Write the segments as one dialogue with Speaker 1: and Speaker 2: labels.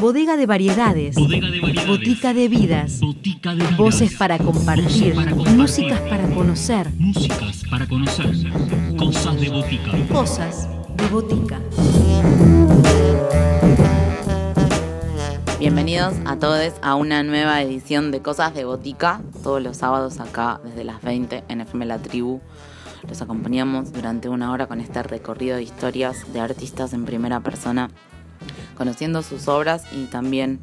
Speaker 1: Bodega de variedades.
Speaker 2: Bodega de variedades.
Speaker 1: Botica de vidas.
Speaker 2: Botica de vidas.
Speaker 1: Voces para compartir.
Speaker 2: Voces para compartir.
Speaker 1: Músicas para conocer.
Speaker 2: Músicas para conocer. Cosas de botica.
Speaker 1: Cosas de botica.
Speaker 3: Bienvenidos a todos a una nueva edición de Cosas de Botica, todos los sábados acá desde las 20 en FM La Tribu. Los acompañamos durante una hora con este recorrido de historias de artistas en primera persona, conociendo sus obras y también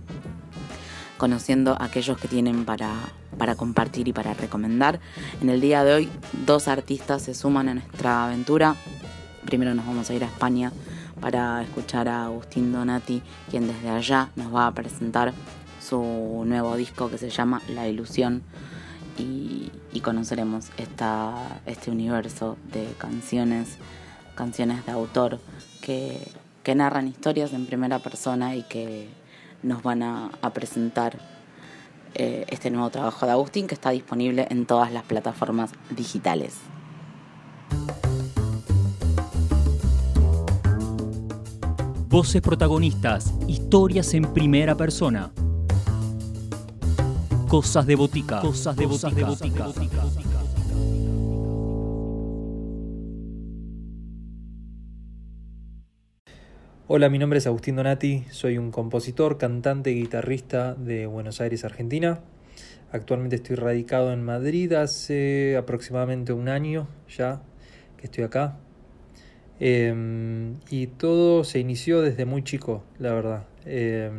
Speaker 3: conociendo aquellos que tienen para, para compartir y para recomendar. En el día de hoy, dos artistas se suman a nuestra aventura. Primero nos vamos a ir a España para escuchar a Agustín Donati, quien desde allá nos va a presentar su nuevo disco que se llama La Ilusión y, conoceremos esta, este universo de canciones, canciones de autor que, que narran historias en primera persona y que nos van a, a presentar eh, este nuevo trabajo de Agustín que está disponible en todas las plataformas digitales.
Speaker 2: Voces protagonistas. Historias en primera persona. Cosas de botica. Cosas de botica.
Speaker 4: Hola, mi nombre es Agustín Donati, soy un compositor, cantante y guitarrista de Buenos Aires, Argentina. Actualmente estoy radicado en Madrid hace aproximadamente un año ya que estoy acá. Eh, y todo se inició desde muy chico, la verdad. Eh,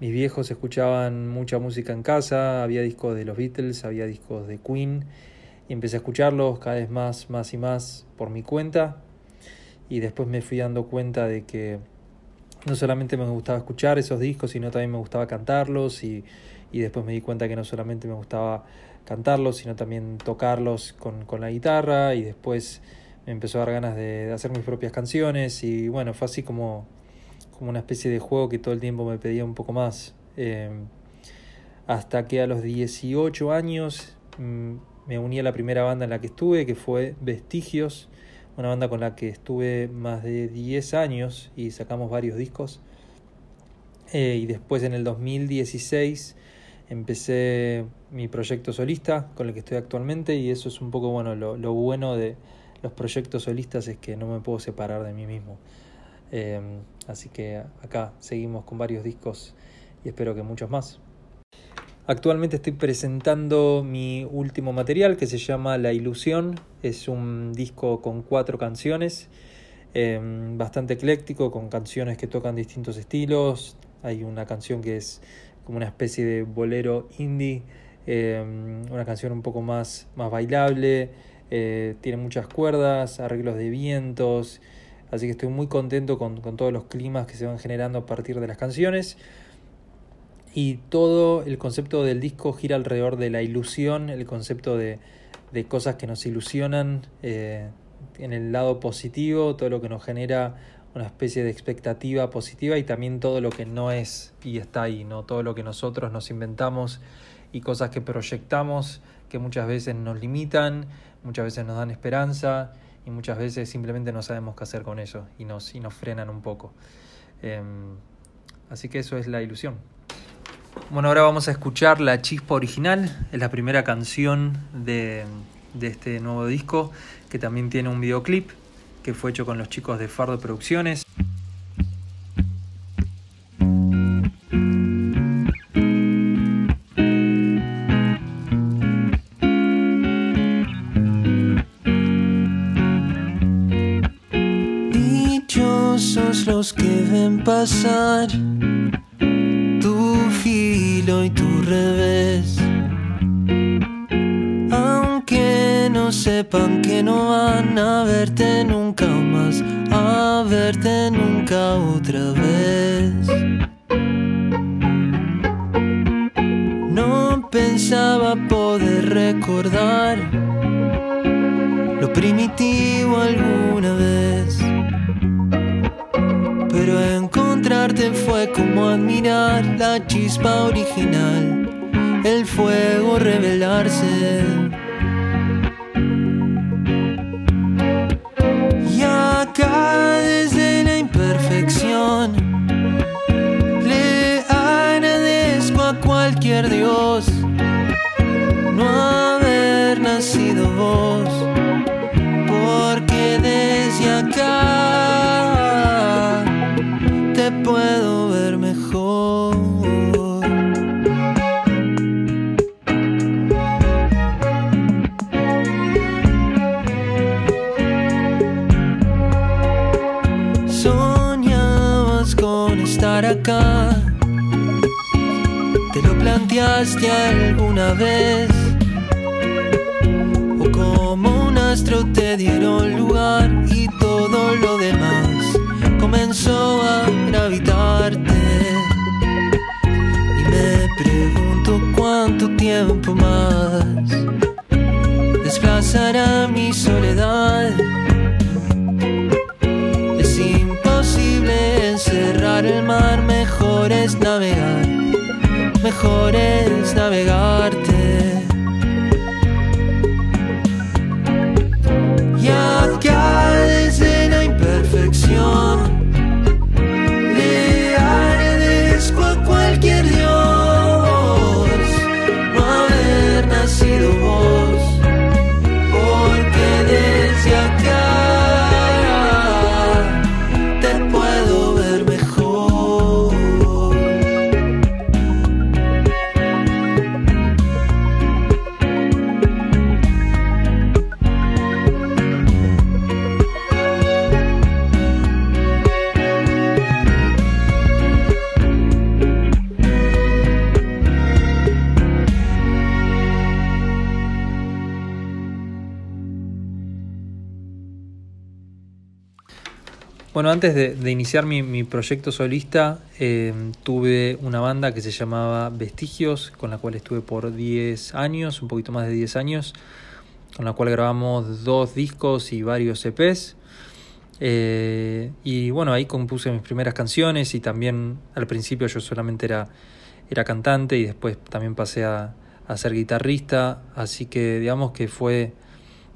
Speaker 4: mis viejos escuchaban mucha música en casa, había discos de los Beatles, había discos de Queen, y empecé a escucharlos cada vez más, más y más por mi cuenta. Y después me fui dando cuenta de que no solamente me gustaba escuchar esos discos, sino también me gustaba cantarlos y, y después me di cuenta que no solamente me gustaba cantarlos, sino también tocarlos con, con la guitarra y después me empezó a dar ganas de, de, hacer mis propias canciones y bueno, fue así como, como una especie de juego que todo el tiempo me pedía un poco más. Eh, hasta que a los 18 años mmm, me uní a la primera banda en la que estuve, que fue Vestigios, una banda con la que estuve más de 10 años y sacamos varios discos. Eh, y después en el 2016 empecé mi proyecto solista con el que estoy actualmente y eso es un poco bueno, lo, lo bueno de los proyectos solistas es que no me puedo separar de mí mismo. Eh, así que acá seguimos con varios discos y espero que muchos más. Actualmente estoy presentando mi último material que se llama La Ilusión. Es un disco con cuatro canciones, eh, bastante ecléctico, con canciones que tocan distintos estilos. Hay una canción que es como una especie de bolero indie, eh, una canción un poco más, más bailable, eh, tiene muchas cuerdas, arreglos de vientos, así que estoy muy contento con, con todos los climas que se van generando a partir de las canciones y todo el concepto del disco gira alrededor de la ilusión, el concepto de, de cosas que nos ilusionan eh, en el lado positivo, todo lo que nos genera una especie de expectativa positiva y también todo lo que no es y está ahí, ¿no? todo lo que nosotros nos inventamos y cosas que proyectamos que muchas veces nos limitan, muchas veces nos dan esperanza y muchas veces simplemente no sabemos qué hacer con eso y nos, y nos frenan un poco. Eh, así que eso es la ilusión. Bueno, ahora vamos a escuchar La Chispa Original, es la primera canción de, de, este nuevo disco, que también tiene un videoclip que fue hecho con los chicos de Fardo Producciones.
Speaker 5: Dichosos los que ven pasar filo y tu revés. Aunque no sepan que no van a verte nunca más, a verte nunca otra vez. No pensaba poder recordar lo primitivo alguna fue como admirar la chispa original, el fuego revelarse. ¿Te lo planteaste alguna vez? ¿O como un astro te dieron lugar y todo lo demás comenzó a gravitarte? Y me pregunto cuánto tiempo más desplazará mi soledad. Es imposible encerrar el mar, mejor es navegar, mejor es navegarte.
Speaker 4: Bueno, antes de, iniciar mi, mi proyecto solista, eh, tuve una banda que se llamaba Vestigios, con la cual estuve por 10 años, un poquito más de 10 años, con la cual grabamos dos discos y varios EPs. Eh, y bueno, ahí compuse mis primeras canciones y también al principio yo solamente era, era cantante y después también pasé a, a ser guitarrista, así que digamos que fue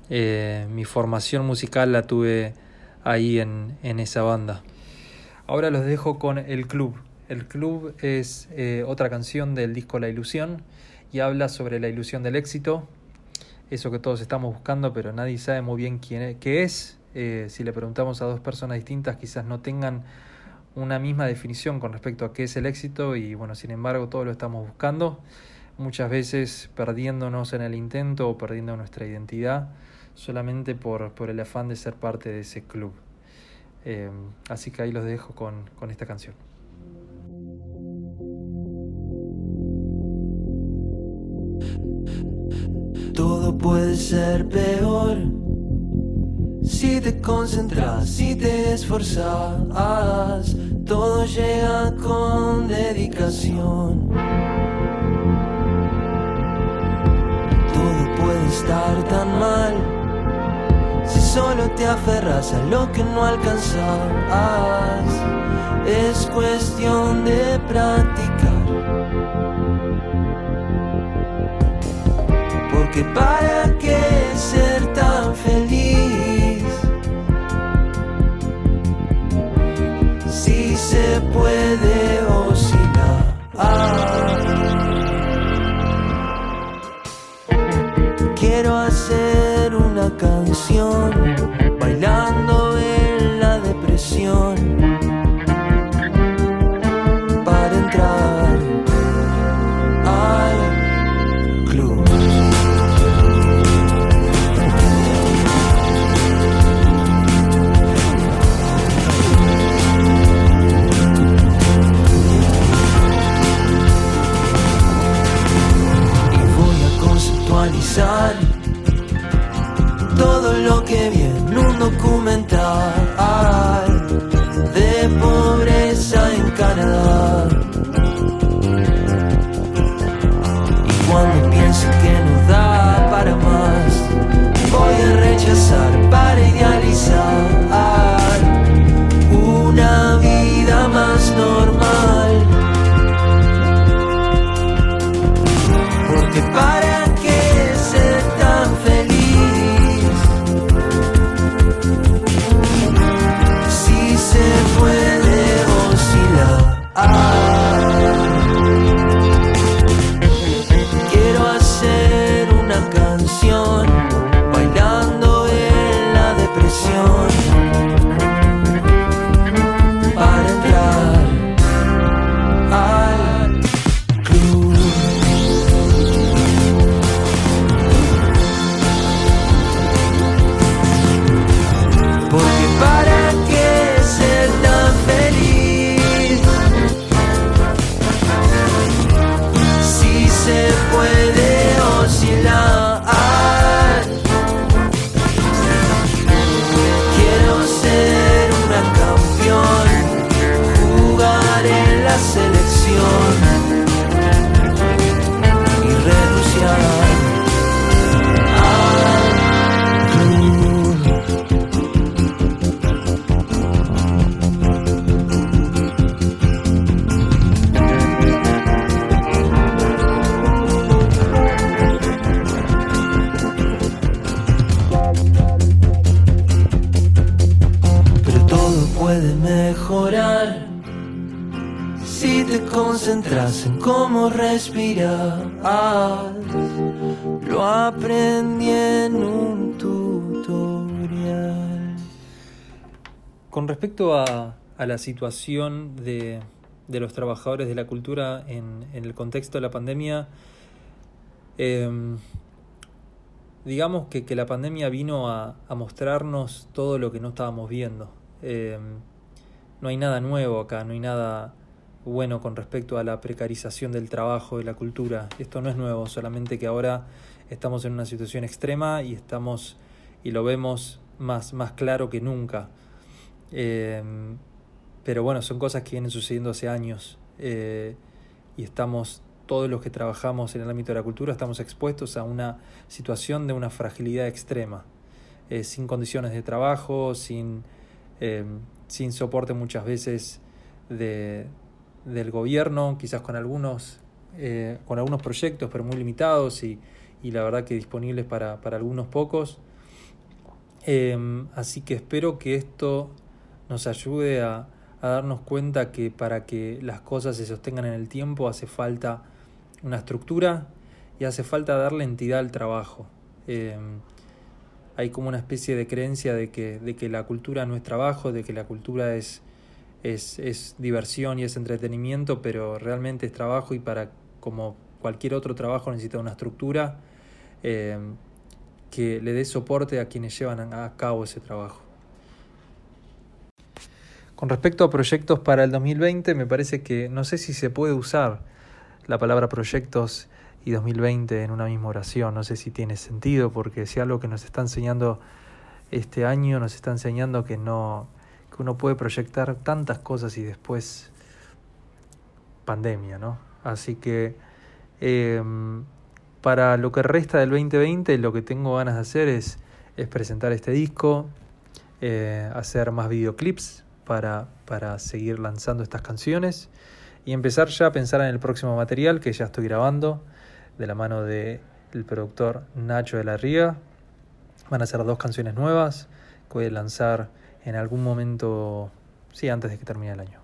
Speaker 4: eh, mi formación musical la tuve ahí en, en esa banda. Ahora los dejo con El Club. El Club es eh, otra canción del disco La Ilusión y habla sobre la ilusión del éxito, eso que todos estamos buscando, pero nadie sabe muy bien quién es, qué es. Eh, si le preguntamos a dos personas distintas, quizás no tengan una misma definición con respecto a qué es el éxito y bueno, sin embargo, todos lo estamos buscando, muchas veces perdiéndonos en el intento o perdiendo nuestra identidad solamente por, por el afán de ser parte de ese club. Eh, así que ahí los dejo con, con esta canción.
Speaker 5: Todo puede ser peor si te concentras, si te esforzas. Todo llega con dedicación. Todo puede estar tan mal solo te aferras a lo que no alcanzas. Es cuestión de practicar. Porque para qué ser tan feliz si se puede oscilar. Mejorar. Si te concentras en cómo respirar, lo aprendí en un tutorial.
Speaker 4: Con respecto a, la situación de, los trabajadores de la cultura en, el contexto de la pandemia, eh, digamos que, la pandemia vino a, mostrarnos todo lo que no estábamos viendo. Eh, no hay nada nuevo acá, no hay nada bueno con respecto a la precarización del trabajo de la cultura. Esto no es nuevo, solamente que ahora estamos en una situación extrema y estamos y lo vemos más, más claro que nunca. Eh, pero bueno, son cosas que vienen sucediendo hace años eh, y estamos, todos los que trabajamos en el ámbito de la cultura, estamos expuestos a una situación de una fragilidad extrema, sin condiciones de trabajo, sin, eh, sin soporte muchas veces de, del gobierno, quizás con algunos, eh, con algunos proyectos, pero muy limitados y, y la verdad que disponibles para, para algunos pocos. así que espero que esto nos ayude a, a darnos cuenta que para que las cosas se sostengan en el tiempo hace falta una estructura y hace falta darle entidad al trabajo. Eh, hay como una especie de creencia de que, de que la cultura no es trabajo, de que la cultura es, es, es diversión y es entretenimiento, pero realmente es trabajo y para como cualquier otro trabajo necesita una estructura eh, que le dé soporte a quienes llevan a cabo ese trabajo. Con respecto a proyectos para el 2020, me parece que no sé si se puede usar la palabra proyectos y 2020 en una misma oración. No sé si tiene sentido, porque si algo que nos está enseñando este año, nos está enseñando que no que uno puede proyectar tantas cosas y después pandemia, ¿no? Así que eh, para lo que resta del 2020, lo que tengo ganas de hacer es, es presentar este disco, eh, hacer más videoclips para, para seguir lanzando estas canciones y empezar ya a pensar en el próximo material que ya estoy grabando de la mano del el productor Nacho de la Ría. Van a ser dos canciones nuevas que voy a lanzar en algún momento, sí, antes de que termine el año.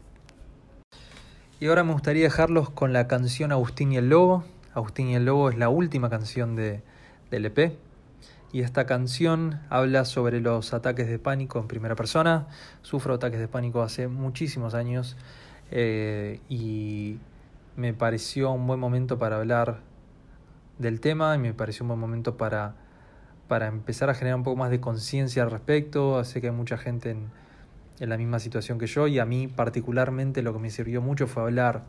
Speaker 4: Y ahora me gustaría dejarlos con la canción Agustín y el Lobo. Agustín y el Lobo es la última canción de, del EP y esta canción habla sobre los ataques de pánico en primera persona. Sufro ataques de pánico hace muchísimos años eh, y me pareció un buen momento para hablar del tema y me pareció un buen momento para, para empezar a generar un poco más de conciencia al respecto. Sé que hay mucha gente en, la misma situación que yo y a mí particularmente lo que me sirvió mucho fue hablar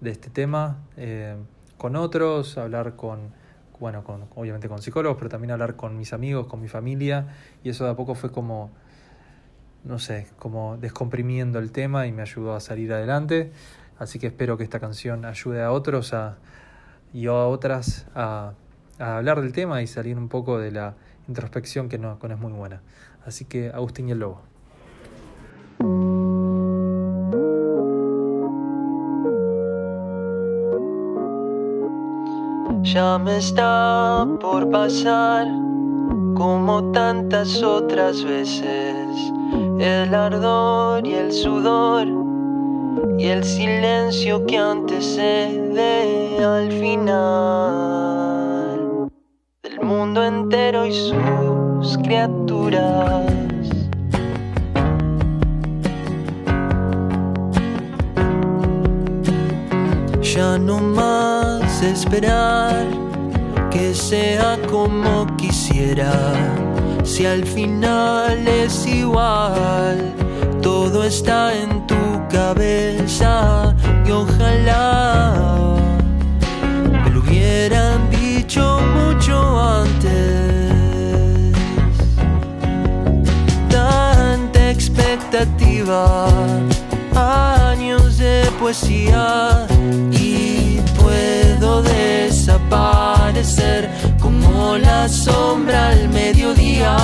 Speaker 4: de este tema eh, con otros, hablar con bueno, con, obviamente con psicólogos, pero también hablar con mis amigos, con mi familia, y eso de a poco fue como, no sé, como descomprimiendo el tema y me ayudó a salir adelante. Así que espero que esta canción ayude a otros a, y a otras a, a hablar del tema y salir un poco de la introspección que no, que no es muy buena. Así que Agustín y el Lobo.
Speaker 5: ya me está por pasar como tantas otras veces el ardor y el sudor y el silencio que antecede al final del mundo entero y sus criaturas. Ya no más esperar que sea como quisiera. Si al final es igual, todo está en tu cabeza y ojalá me lo hubieran dicho mucho antes. Tanta expectativa, años de poesía y puedo desaparecer como la sombra al mediodía.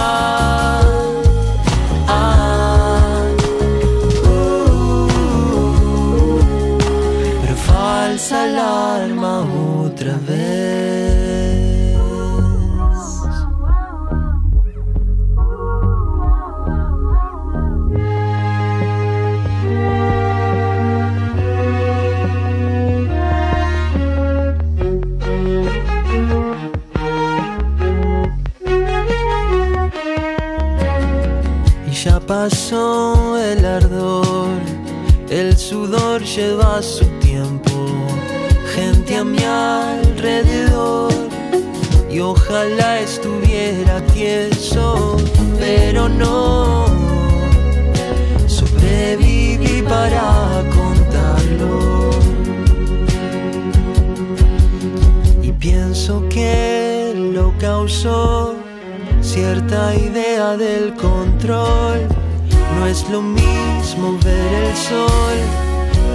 Speaker 5: Falsa alarma otra vez.
Speaker 6: No. Sobreviví para contarlo. Y pienso que lo causó cierta idea del control. No es lo mismo ver el sol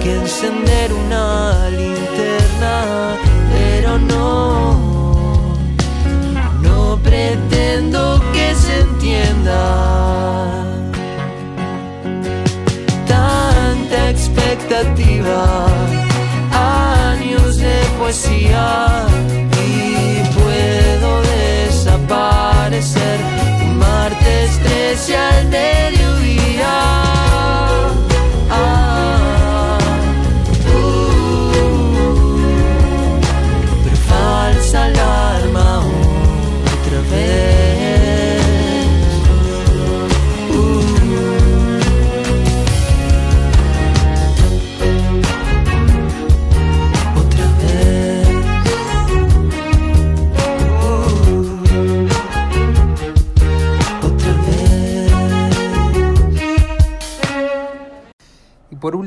Speaker 6: que encender una linterna, pero no, no pretendo se entienda. Tanta expectativa, años de poesía y puedo desaparecer un martes 13 al mediodía.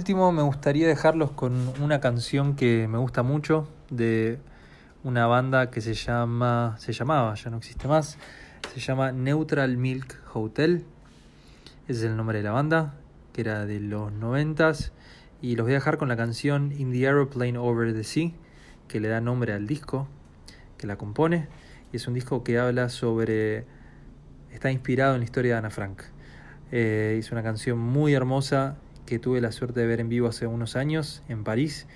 Speaker 4: Último me gustaría dejarlos con una canción que me gusta mucho de una banda que se llama, se llamaba, ya no existe más, se llama Neutral Milk Hotel. Ese es el nombre de la banda, que era de los noventas. Y los voy a dejar con la canción In the Aeroplane Over the Sea, que le da nombre al disco que la compone. Y es un disco que habla sobre... Está inspirado en la historia de Ana Frank. Eh, es una canción muy hermosa que tuve la suerte de ver en vivo hace unos años en París.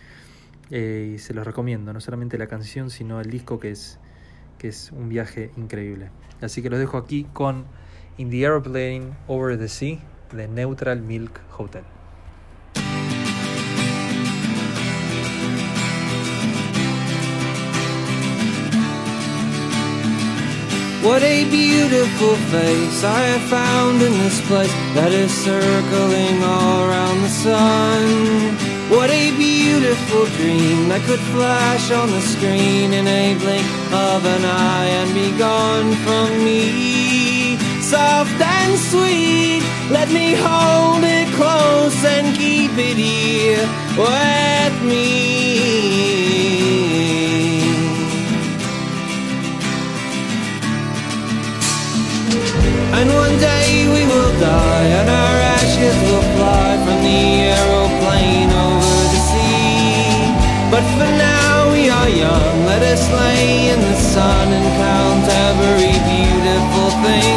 Speaker 4: Eh, y se los recomiendo, no solamente la canción, sino el disco que es, que es un viaje increíble. Así que los dejo aquí con In the Aeroplane Over the Sea de Neutral Milk Hotel.
Speaker 6: What a beautiful face I have found in this place that is circling all around the sun. What a beautiful dream that could flash on the screen in a blink of an eye and be gone from me. Soft and sweet, let me hold it close and keep it here with me. And one day we will die and our ashes will fly from the aeroplane over the sea. But for now we are young, let us lay in the sun and count every beautiful thing